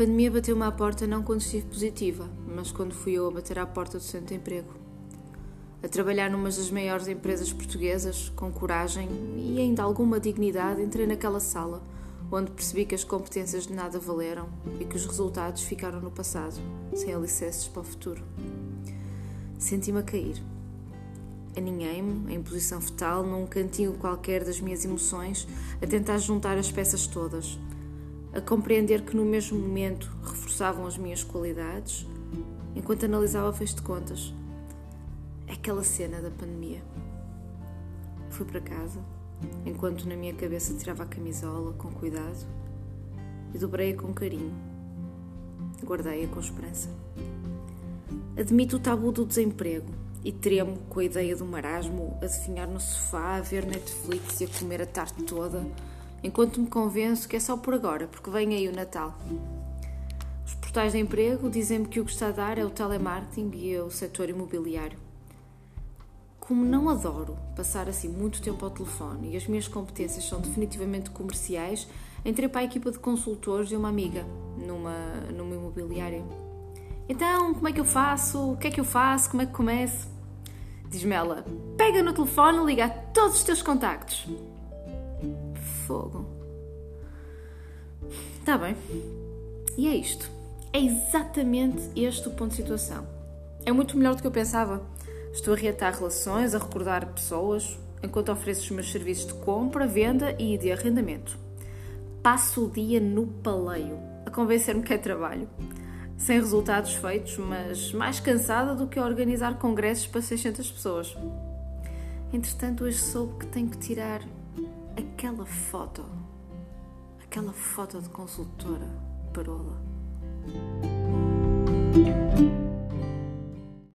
pandemia bateu-me à porta não quando estive positiva, mas quando fui eu a bater à porta do centro de emprego. A trabalhar numa das maiores empresas portuguesas, com coragem e ainda alguma dignidade, entrei naquela sala, onde percebi que as competências de nada valeram e que os resultados ficaram no passado, sem alicerces para o futuro. Senti-me a cair. Aninhei-me, em posição fetal, num cantinho qualquer das minhas emoções, a tentar juntar as peças todas a compreender que no mesmo momento reforçavam as minhas qualidades, enquanto analisava fez de contas. Aquela cena da pandemia. Fui para casa, enquanto na minha cabeça tirava a camisola com cuidado e dobrei-a com carinho. Guardei-a com esperança. Admito o tabu do desemprego e tremo com a ideia do marasmo a definhar no sofá, a ver Netflix e a comer a tarde toda enquanto me convenço que é só por agora, porque vem aí o Natal. Os portais de emprego dizem-me que o que está a dar é o telemarketing e o setor imobiliário. Como não adoro passar assim muito tempo ao telefone e as minhas competências são definitivamente comerciais, entrei para a equipa de consultores de uma amiga numa, numa imobiliária. Então, como é que eu faço? O que é que eu faço? Como é que começo? Diz-me ela: pega no telefone e liga a todos os teus contactos fogo. Está bem. E é isto. É exatamente este o ponto de situação. É muito melhor do que eu pensava. Estou a reatar relações, a recordar pessoas, enquanto ofereço os meus serviços de compra, venda e de arrendamento. Passo o dia no paleio, a convencer-me que é trabalho. Sem resultados feitos, mas mais cansada do que a organizar congressos para 600 pessoas. Entretanto, hoje soube que tenho que tirar aquela foto, aquela foto de consultora parola.